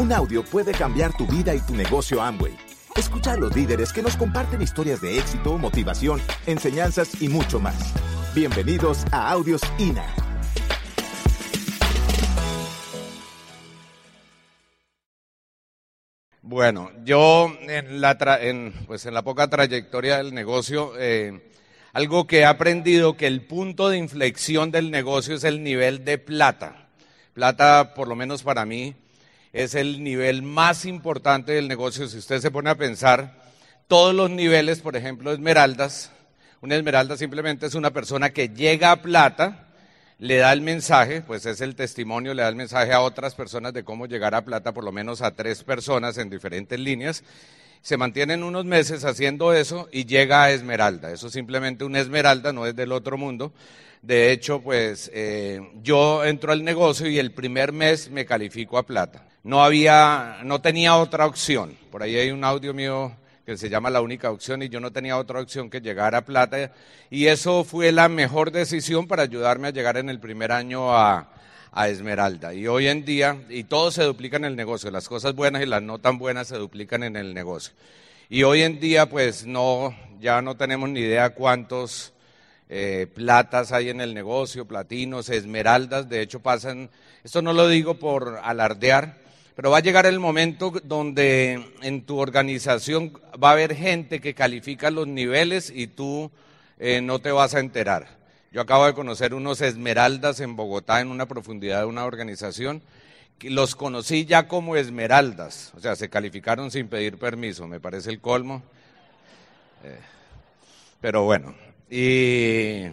Un audio puede cambiar tu vida y tu negocio Amway. Escucha a los líderes que nos comparten historias de éxito, motivación, enseñanzas y mucho más. Bienvenidos a Audios INA. Bueno, yo en la, pues en la poca trayectoria del negocio, eh, algo que he aprendido que el punto de inflexión del negocio es el nivel de plata. Plata, por lo menos para mí, es el nivel más importante del negocio. Si usted se pone a pensar, todos los niveles, por ejemplo, esmeraldas, una esmeralda simplemente es una persona que llega a plata, le da el mensaje, pues es el testimonio, le da el mensaje a otras personas de cómo llegar a plata, por lo menos a tres personas en diferentes líneas. Se mantienen unos meses haciendo eso y llega a esmeralda. Eso simplemente una esmeralda, no es del otro mundo. De hecho, pues eh, yo entro al negocio y el primer mes me califico a plata. No había, no tenía otra opción. Por ahí hay un audio mío que se llama La única opción y yo no tenía otra opción que llegar a plata y eso fue la mejor decisión para ayudarme a llegar en el primer año a, a Esmeralda. Y hoy en día, y todo se duplica en el negocio, las cosas buenas y las no tan buenas se duplican en el negocio. Y hoy en día, pues no, ya no tenemos ni idea cuántos eh, platas hay en el negocio, platinos, esmeraldas, de hecho pasan, esto no lo digo por alardear, pero va a llegar el momento donde en tu organización va a haber gente que califica los niveles y tú eh, no te vas a enterar. Yo acabo de conocer unos esmeraldas en Bogotá en una profundidad de una organización. Que los conocí ya como esmeraldas, o sea, se calificaron sin pedir permiso, me parece el colmo. Eh, pero bueno, y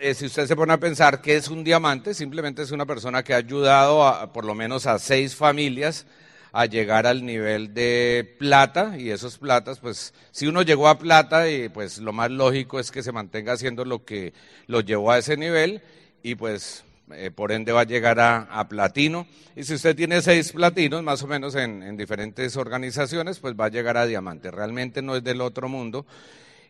eh, si usted se pone a pensar que es un diamante, simplemente es una persona que ha ayudado a, por lo menos a seis familias a llegar al nivel de plata y esos platas, pues si uno llegó a plata, y pues lo más lógico es que se mantenga haciendo lo que lo llevó a ese nivel y pues eh, por ende va a llegar a, platino. Y si usted tiene seis platinos, más o menos en, en diferentes organizaciones, pues va a llegar a diamante. Realmente no es del otro mundo.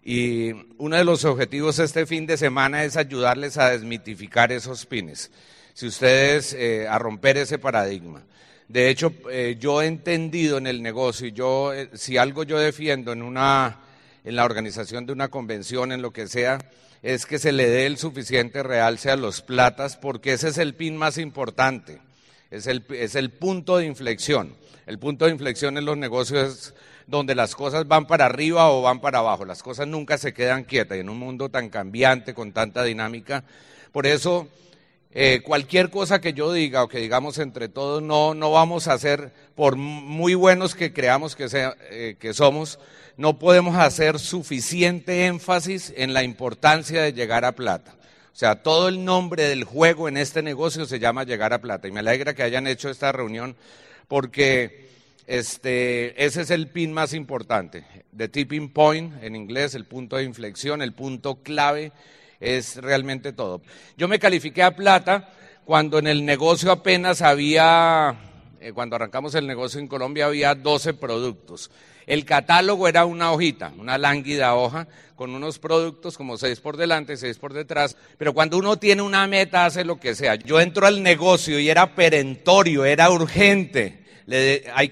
Y uno de los objetivos este fin de semana es ayudarles a desmitificar esos pines, si ustedes eh, a romper ese paradigma. De hecho, eh, yo he entendido en el negocio, y yo, eh, si algo yo defiendo en, una, en la organización de una convención, en lo que sea, es que se le dé el suficiente realce a los platas, porque ese es el pin más importante, es el, es el punto de inflexión. El punto de inflexión en los negocios es donde las cosas van para arriba o van para abajo. Las cosas nunca se quedan quietas y en un mundo tan cambiante, con tanta dinámica. Por eso, eh, cualquier cosa que yo diga o que digamos entre todos, no, no vamos a hacer, por muy buenos que creamos que, sea, eh, que somos, no podemos hacer suficiente énfasis en la importancia de llegar a plata. Sea, todo el nombre del juego en este negocio se llama llegar a plata. Y me alegra que hayan hecho esta reunión porque este, ese es el pin más importante. The tipping point en inglés, el punto de inflexión, el punto clave, es realmente todo. Yo me califiqué a plata cuando en el negocio apenas había, eh, cuando arrancamos el negocio en Colombia había 12 productos. El catálogo era una hojita, una lánguida hoja, con unos productos como seis por delante, seis por detrás. Pero cuando uno tiene una meta, hace lo que sea. Yo entro al negocio y era perentorio, era urgente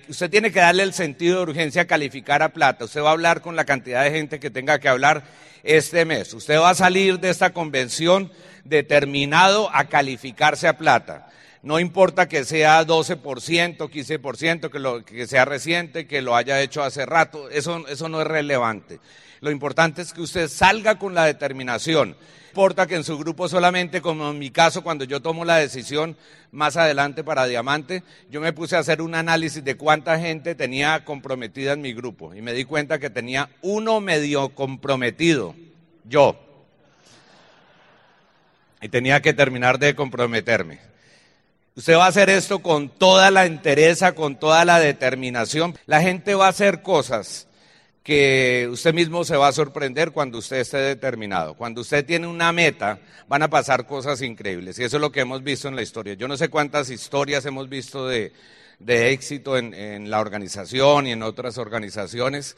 usted tiene que darle el sentido de urgencia a calificar a plata. Usted va a hablar con la cantidad de gente que tenga que hablar este mes. Usted va a salir de esta convención determinado a calificarse a plata. No importa que sea 12%, 15%, que, lo, que sea reciente, que lo haya hecho hace rato, eso, eso no es relevante. Lo importante es que usted salga con la determinación importa que en su grupo solamente, como en mi caso, cuando yo tomo la decisión más adelante para Diamante, yo me puse a hacer un análisis de cuánta gente tenía comprometida en mi grupo y me di cuenta que tenía uno medio comprometido, yo. Y tenía que terminar de comprometerme. Usted va a hacer esto con toda la entereza, con toda la determinación. La gente va a hacer cosas que usted mismo se va a sorprender cuando usted esté determinado. Cuando usted tiene una meta, van a pasar cosas increíbles. Y eso es lo que hemos visto en la historia. Yo no sé cuántas historias hemos visto de, éxito en, la organización y en otras organizaciones,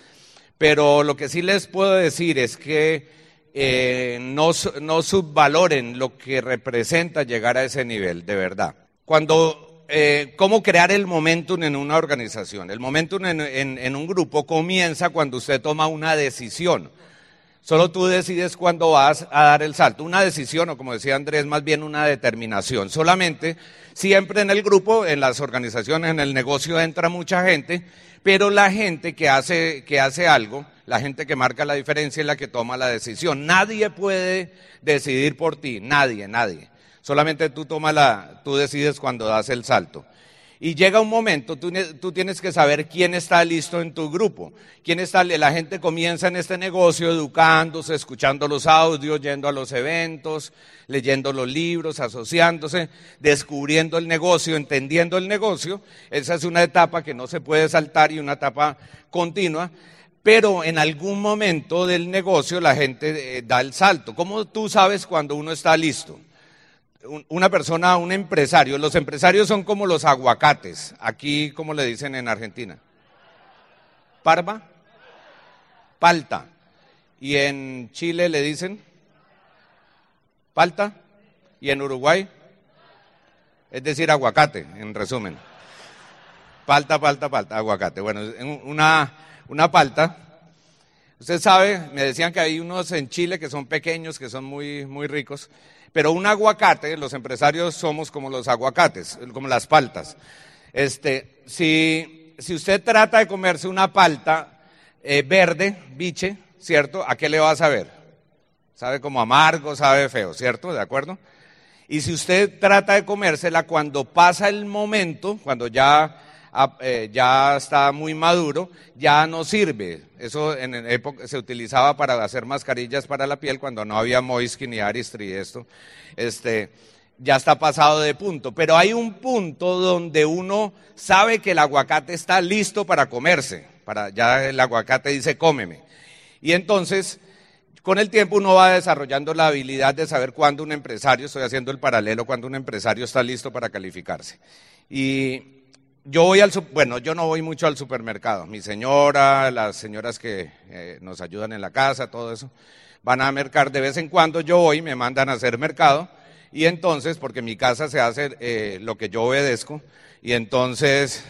pero lo que sí les puedo decir es que eh, no, no subvaloren lo que representa llegar a ese nivel, de verdad. Cuando eh, cómo crear el momentum en una organización. El momentum en, un grupo comienza cuando usted toma una decisión. Solo tú decides cuándo vas a dar el salto. Una decisión, o como decía Andrés, más bien una determinación. Solamente, siempre en el grupo, en las organizaciones, en el negocio entra mucha gente, pero la gente que hace, que hace algo, la gente que marca la diferencia es la que toma la decisión. Nadie puede decidir por ti, nadie, nadie. Solamente tú tomas la, tú decides cuando das el salto. Y llega un momento, tú, tienes que saber quién está listo en tu grupo. Quién está, la gente comienza en este negocio educándose, escuchando los audios, yendo a los eventos, leyendo los libros, asociándose, descubriendo el negocio, entendiendo el negocio. Esa es una etapa que no se puede saltar y una etapa continua. Pero en algún momento del negocio la gente eh, da el salto. ¿Cómo tú sabes cuando uno está listo? Una persona, un empresario, los empresarios son como los aguacates, aquí como le dicen en Argentina. Parva, palta. Y en Chile le dicen palta. Y en Uruguay, es decir, aguacate, en resumen. Palta, palta, palta, aguacate. Bueno, una, una palta. Usted sabe, me decían que hay unos en Chile que son pequeños, que son muy, muy ricos. Pero un aguacate, los empresarios somos como los aguacates, como las paltas. Este, si, si usted trata de comerse una palta eh, verde, biche, ¿cierto? ¿A qué le va a saber? Sabe como amargo, sabe feo, ¿cierto? ¿De acuerdo? Y si usted trata de comérsela cuando pasa el momento, cuando ya eh, ya está muy maduro, ya no sirve. Eso en época se utilizaba para hacer mascarillas para la piel cuando no había Moiskin y Aristri y esto. Este, ya está pasado de punto. Pero hay un punto donde uno sabe que el aguacate está listo para comerse. Para, ya el aguacate dice cómeme. Y entonces, con el tiempo uno va desarrollando la habilidad de saber cuándo un empresario, estoy haciendo el paralelo, cuando un empresario está listo para calificarse. Y yo voy al, bueno, yo no voy mucho al supermercado. Mi señora, las señoras que eh, nos ayudan en la casa, todo eso, van a mercar de vez en cuando. Yo voy, me mandan a hacer mercado y entonces, porque mi casa se hace eh, lo que yo obedezco, y entonces,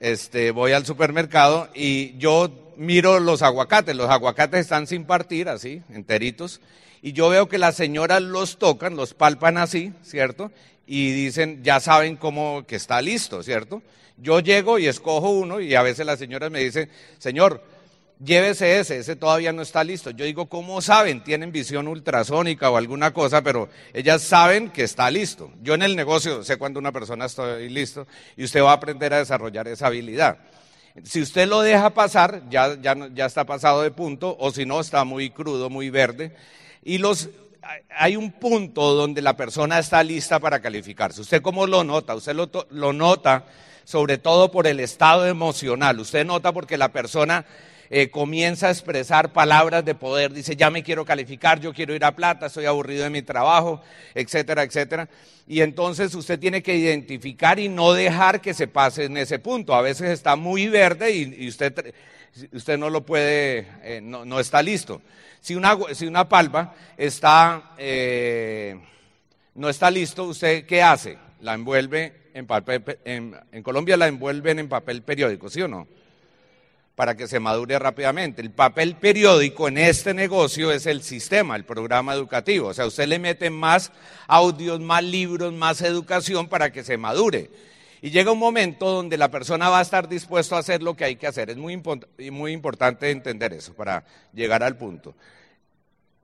este, voy al supermercado y yo miro los aguacates. Los aguacates están sin partir, así, enteritos. Y yo veo que las señoras los tocan, los palpan así, ¿cierto? Y dicen, ya saben cómo que está listo, ¿cierto? Yo llego y escojo uno y a veces las señoras me dicen, señor, llévese ese, ese todavía no está listo. Yo digo, ¿cómo saben? Tienen visión ultrasónica o alguna cosa, pero ellas saben que está listo. Yo en el negocio sé cuando una persona está listo y usted va a aprender a desarrollar esa habilidad. Si usted lo deja pasar, ya, ya, ya está pasado de punto, o si no, está muy crudo, muy verde. Y los hay un punto donde la persona está lista para calificarse. ¿Usted cómo lo nota? Usted lo, nota sobre todo por el estado emocional. Usted nota porque la persona eh, comienza a expresar palabras de poder, dice, ya me quiero calificar, yo quiero ir a plata, estoy aburrido de mi trabajo, etcétera, etcétera. Y entonces usted tiene que identificar y no dejar que se pase en ese punto. A veces está muy verde y, usted, usted no lo puede, eh, no está listo. Si una, si una palma está, eh, no está listo, ¿usted qué hace? La envuelve en papel, en Colombia la envuelven en papel periódico, ¿sí o no? Para que se madure rápidamente. El papel periódico en este negocio es el sistema, el programa educativo. O sea, usted le mete más audios, más libros, más educación para que se madure. Y llega un momento donde la persona va a estar dispuesto a hacer lo que hay que hacer. Es muy, muy importante entender eso para llegar al punto.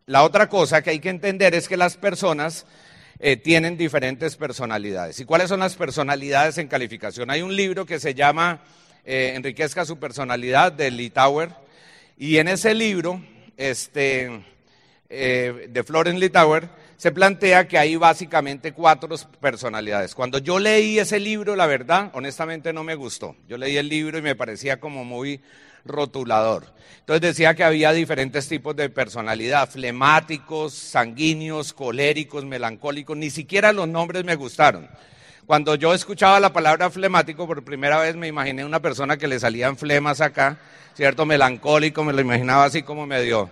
La otra cosa que hay que entender es que las personas eh, tienen diferentes personalidades. ¿Y cuáles son las personalidades en calificación? Hay un libro que se llama eh, Enriquezca su personalidad de Lee Tower. Y en ese libro, este, eh, de Florence Lee Tower, se plantea que hay básicamente cuatro personalidades. Cuando yo leí ese libro, la verdad, honestamente no me gustó. Yo leí el libro y me parecía como muy rotulador. Entonces decía que había diferentes tipos de personalidad, flemáticos, sanguíneos, coléricos, melancólicos, ni siquiera los nombres me gustaron. Cuando yo escuchaba la palabra flemático por primera vez me imaginé una persona que le salían flemas acá, ¿cierto? Melancólico, me lo imaginaba así como medio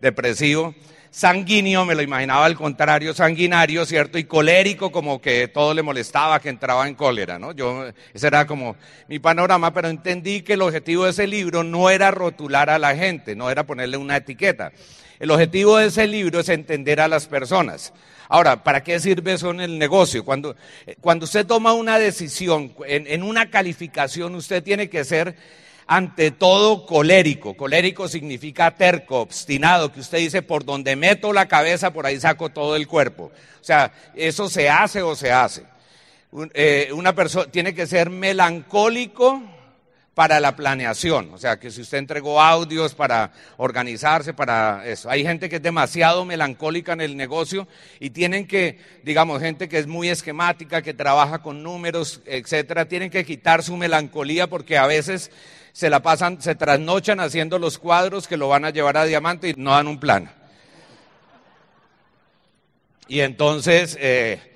depresivo sanguíneo, me lo imaginaba al contrario, sanguinario, ¿cierto? Y colérico, como que todo le molestaba, que entraba en cólera, ¿no? Yo, ese era como mi panorama, pero entendí que el objetivo de ese libro no era rotular a la gente, no era ponerle una etiqueta. El objetivo de ese libro es entender a las personas. Ahora, ¿para qué sirve eso en el negocio? Cuando, cuando usted toma una decisión, en, en una calificación, usted tiene que ser ante todo colérico. Colérico significa terco, obstinado, que usted dice, por donde meto la cabeza, por ahí saco todo el cuerpo. O sea, eso se hace o se hace. Eh, una persona tiene que ser melancólico para la planeación, o sea, que si usted entregó audios para organizarse, para eso. Hay gente que es demasiado melancólica en el negocio y tienen que, digamos, gente que es muy esquemática, que trabaja con números, etcétera, tienen que quitar su melancolía porque a veces se la pasan, se trasnochan haciendo los cuadros que lo van a llevar a diamante y no dan un plan. Y entonces eh,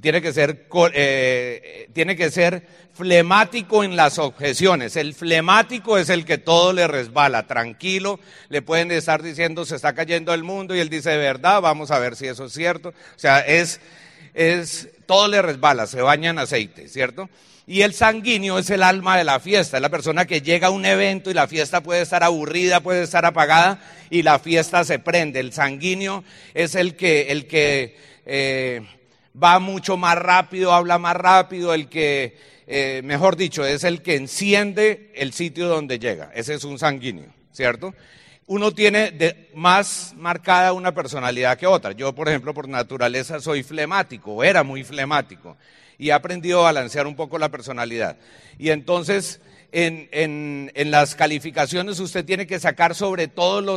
tiene, que ser, eh, tiene que ser flemático en las objeciones. El flemático es el que todo le resbala, tranquilo, le pueden estar diciendo se está cayendo el mundo y él dice de verdad, vamos a ver si eso es cierto. O sea, es, es, todo le resbala, se baña en aceite, ¿cierto? Y el sanguíneo es el alma de la fiesta, es la persona que llega a un evento y la fiesta puede estar aburrida, puede estar apagada y la fiesta se prende. El sanguíneo es el que, el que eh, va mucho más rápido, habla más rápido, el que, eh, mejor dicho, es el que enciende el sitio donde llega. Ese es un sanguíneo, ¿cierto? Uno tiene de, más marcada una personalidad que otra. Yo, por ejemplo, por naturaleza soy flemático, era muy flemático y ha aprendido a balancear un poco la personalidad. Y entonces, en, en, en las calificaciones usted tiene que sacar sobre todo lo,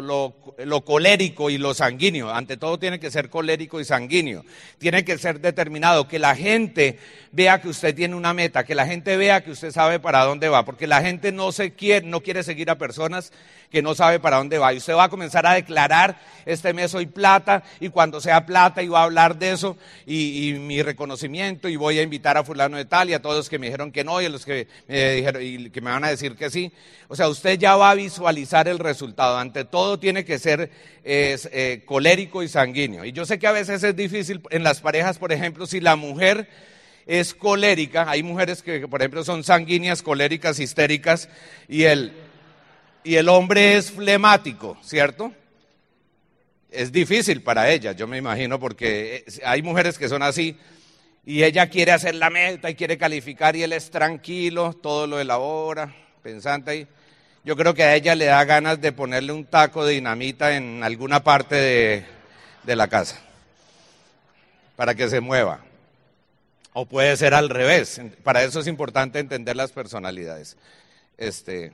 lo, lo, colérico y lo sanguíneo. Ante todo tiene que ser colérico y sanguíneo. Tiene que ser determinado, que la gente vea que usted tiene una meta, que la gente vea que usted sabe para dónde va, porque la gente no, se quiere, no quiere seguir a personas que no sabe para dónde va. Y usted va a comenzar a declarar, este mes soy plata, y cuando sea plata, y va a hablar de eso, y, mi reconocimiento, y voy a invitar a fulano de tal, y a todos los que me dijeron que no, y a los que me dijeron, y que me van a decir que sí. O sea, usted ya va a visualizar el resultado. Ante todo tiene que ser eh, colérico y sanguíneo. Y yo sé que a veces es difícil en las parejas, por ejemplo, si la mujer es colérica, hay mujeres que, por ejemplo, son sanguíneas, coléricas, histéricas, y el, y el hombre es flemático, ¿cierto? Es difícil para ella, yo me imagino, porque hay mujeres que son así y ella quiere hacer la meta y quiere calificar y él es tranquilo, todo lo elabora, pensante ahí. Yo creo que a ella le da ganas de ponerle un taco de dinamita en alguna parte de, de la casa para que se mueva. O puede ser al revés. Para eso es importante entender las personalidades. Este,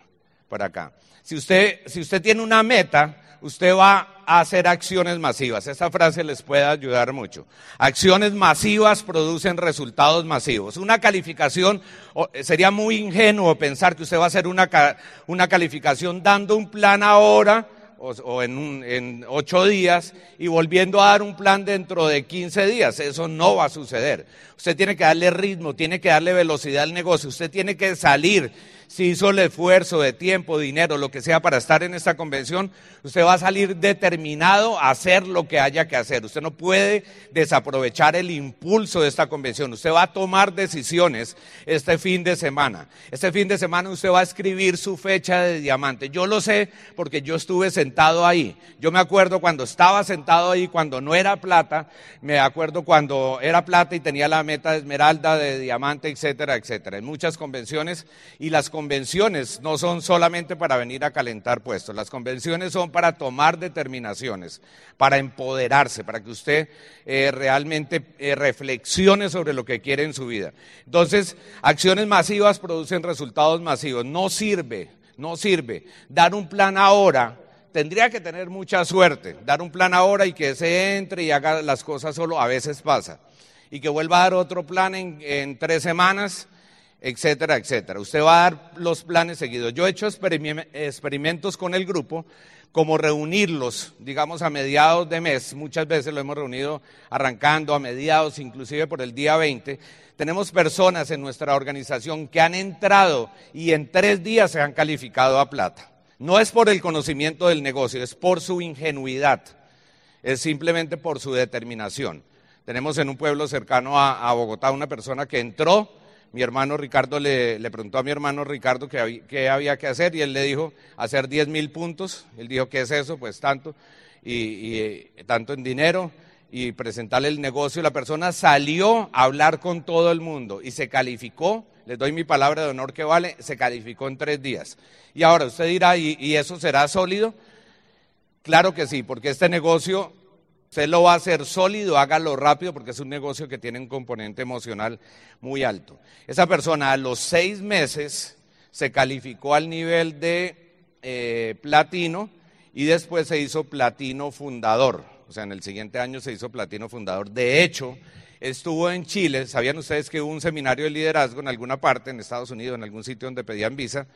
por acá. Si usted, si usted tiene una meta, usted va a hacer acciones masivas. Esta frase les puede ayudar mucho. Acciones masivas producen resultados masivos. Una calificación, sería muy ingenuo pensar que usted va a hacer una, calificación dando un plan ahora o, en, en, ocho días y volviendo a dar un plan dentro de 15 días. Eso no va a suceder. Usted tiene que darle ritmo, tiene que darle velocidad al negocio, usted tiene que salir si hizo el esfuerzo de tiempo, dinero, lo que sea para estar en esta convención, usted va a salir determinado a hacer lo que haya que hacer. Usted no puede desaprovechar el impulso de esta convención. Usted va a tomar decisiones este fin de semana. Este fin de semana usted va a escribir su fecha de diamante. Yo lo sé porque yo estuve sentado ahí. Yo me acuerdo cuando estaba sentado ahí, cuando no era plata, me acuerdo cuando era plata y tenía la meta de esmeralda, de diamante, etcétera, etcétera. En muchas convenciones y las convenciones no son solamente para venir a calentar puestos, las convenciones son para tomar determinaciones, para empoderarse, para que usted eh, realmente eh, reflexione sobre lo que quiere en su vida. Entonces, acciones masivas producen resultados masivos. No sirve, no sirve dar un plan ahora tendría que tener mucha suerte. Dar un plan ahora y que se entre y haga las cosas solo, a veces pasa. Y que vuelva a dar otro plan en, en tres semanas etcétera, etcétera. Usted va a dar los planes seguidos. Yo he hecho experimentos con el grupo, como reunirlos, digamos, a mediados de mes. Muchas veces lo hemos reunido arrancando a mediados, inclusive por el día 20. Tenemos personas en nuestra organización que han entrado y en tres días se han calificado a plata. No es por el conocimiento del negocio, es por su ingenuidad es simplemente por su determinación. Tenemos en un pueblo cercano a, Bogotá una persona que entró, mi hermano Ricardo le, preguntó a mi hermano Ricardo qué, había que hacer y él le dijo hacer 10 mil puntos. Él dijo, ¿qué es eso? Pues tanto, y, y tanto en dinero y presentarle el negocio. La persona salió a hablar con todo el mundo y se calificó, les doy mi palabra de honor que vale, se calificó en tres días. Y ahora usted dirá, y eso será sólido? Claro que sí, porque este negocio usted lo va a hacer sólido, hágalo rápido, porque es un negocio que tiene un componente emocional muy alto. Esa persona a los seis meses se calificó al nivel de eh, platino y después se hizo platino fundador. O sea, en el siguiente año se hizo platino fundador. De hecho, estuvo en Chile. ¿Sabían ustedes que hubo un seminario de liderazgo en alguna parte, en Estados Unidos, en algún sitio donde pedían visa?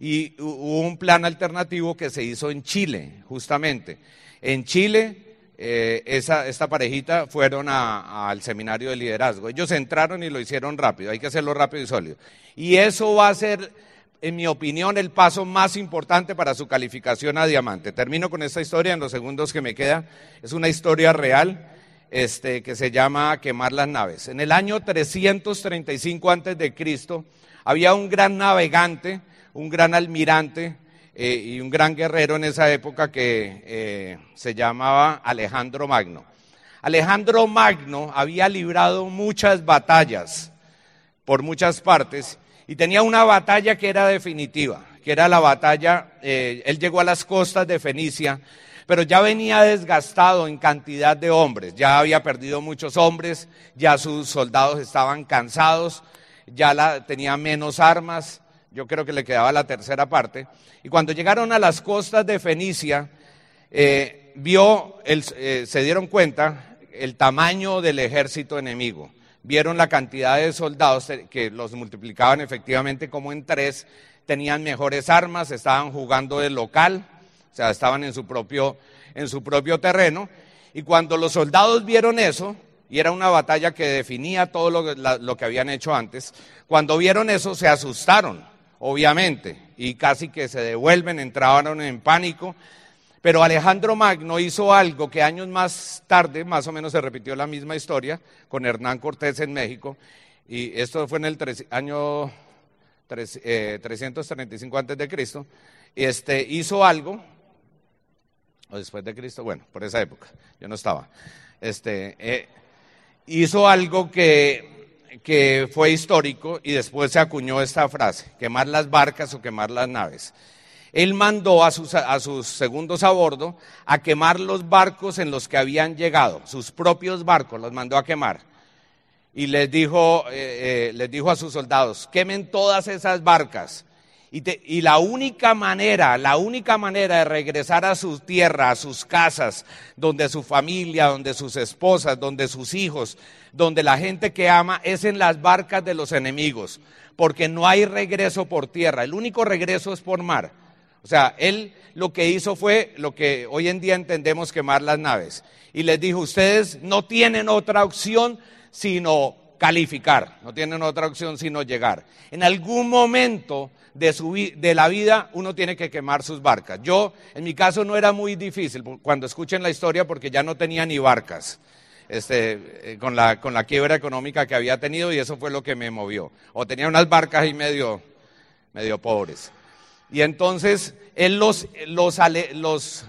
y hubo un plan alternativo que se hizo en Chile, justamente. En Chile, eh, esta parejita fueron al seminario de liderazgo. Ellos entraron y lo hicieron rápido, hay que hacerlo rápido y sólido. Y eso va a ser, en mi opinión, el paso más importante para su calificación a diamante. Termino con esta historia en los segundos que me queda. Es una historia real. Este, que se llama Quemar las naves. En el año 335 antes de Cristo había un gran navegante un gran almirante eh, y un gran guerrero en esa época que eh, se llamaba Alejandro Magno. Alejandro Magno había librado muchas batallas por muchas partes y tenía una batalla que era definitiva, que era la batalla, eh, él llegó a las costas de Fenicia, pero ya venía desgastado en cantidad de hombres, ya había perdido muchos hombres, ya sus soldados estaban cansados, ya la, tenía menos armas, yo creo que le quedaba la tercera parte, y cuando llegaron a las costas de Fenicia, eh, vio, eh, se dieron cuenta el tamaño del ejército enemigo, vieron la cantidad de soldados que los multiplicaban efectivamente como en tres, tenían mejores armas, estaban jugando de local, o sea, estaban en su propio, en su propio terreno, y cuando los soldados vieron eso, y era una batalla que definía todo lo, lo que habían hecho antes, cuando vieron eso se asustaron obviamente, y casi que se devuelven, entraron en pánico. Pero Alejandro Magno hizo algo que años más tarde, más o menos se repitió la misma historia con Hernán Cortés en México, y esto fue en el año 335 antes de Cristo, este, hizo algo, o después de Cristo, bueno, por esa época, yo no estaba, este, eh, hizo algo que que fue histórico y después se acuñó esta frase, quemar las barcas o quemar las naves. Él mandó a sus, a sus, segundos a bordo a quemar los barcos en los que habían llegado, sus propios barcos los mandó a quemar. Y les dijo, eh, eh, les dijo a sus soldados, quemen todas esas barcas y, la única manera, la única manera de regresar a su tierra, a sus casas, donde su familia, donde sus esposas, donde sus hijos, donde la gente que ama, es en las barcas de los enemigos, porque no hay regreso por tierra, el único regreso es por mar. O sea, él lo que hizo fue lo que hoy en día entendemos quemar las naves. Y les dijo, ustedes no tienen otra opción sino calificar, no tienen otra opción sino llegar. En algún momento de, su, de la vida uno tiene que quemar sus barcas. Yo, en mi caso, no era muy difícil cuando escuchen la historia porque ya no tenía ni barcas. Este, eh, con, la, con la quiebra económica que había tenido y eso fue lo que me movió. O tenía unas barcas ahí medio, medio pobres. Y entonces él los, los,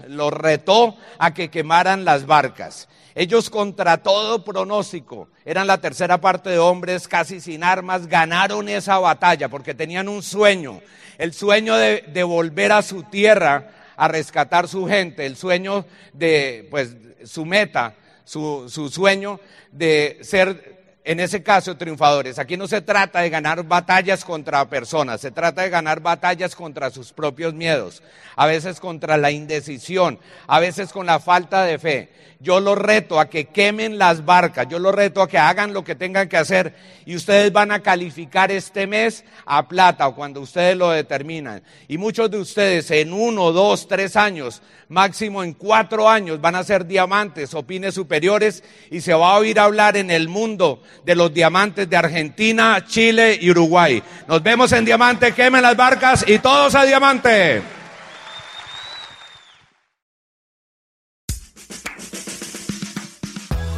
los, retó a que quemaran las barcas. Ellos contra todo pronóstico, eran la tercera parte de hombres casi sin armas, ganaron esa batalla porque tenían un sueño, el sueño de, volver a su tierra a rescatar su gente, el sueño de, pues, su meta, su sueño de ser en ese caso, triunfadores. Aquí no se trata de ganar batallas contra personas, se trata de ganar batallas contra sus propios miedos, a veces contra la indecisión, a veces con la falta de fe. Yo los reto a que quemen las barcas, yo los reto a que hagan lo que tengan que hacer y ustedes van a calificar este mes a plata o cuando ustedes lo determinan. Y muchos de ustedes en uno, dos, tres años, máximo en cuatro años, van a ser diamantes o pines superiores y se va a oír hablar en el mundo de los diamantes de Argentina, Chile y Uruguay. Nos vemos en Diamante, quemen las barcas y todos a Diamante.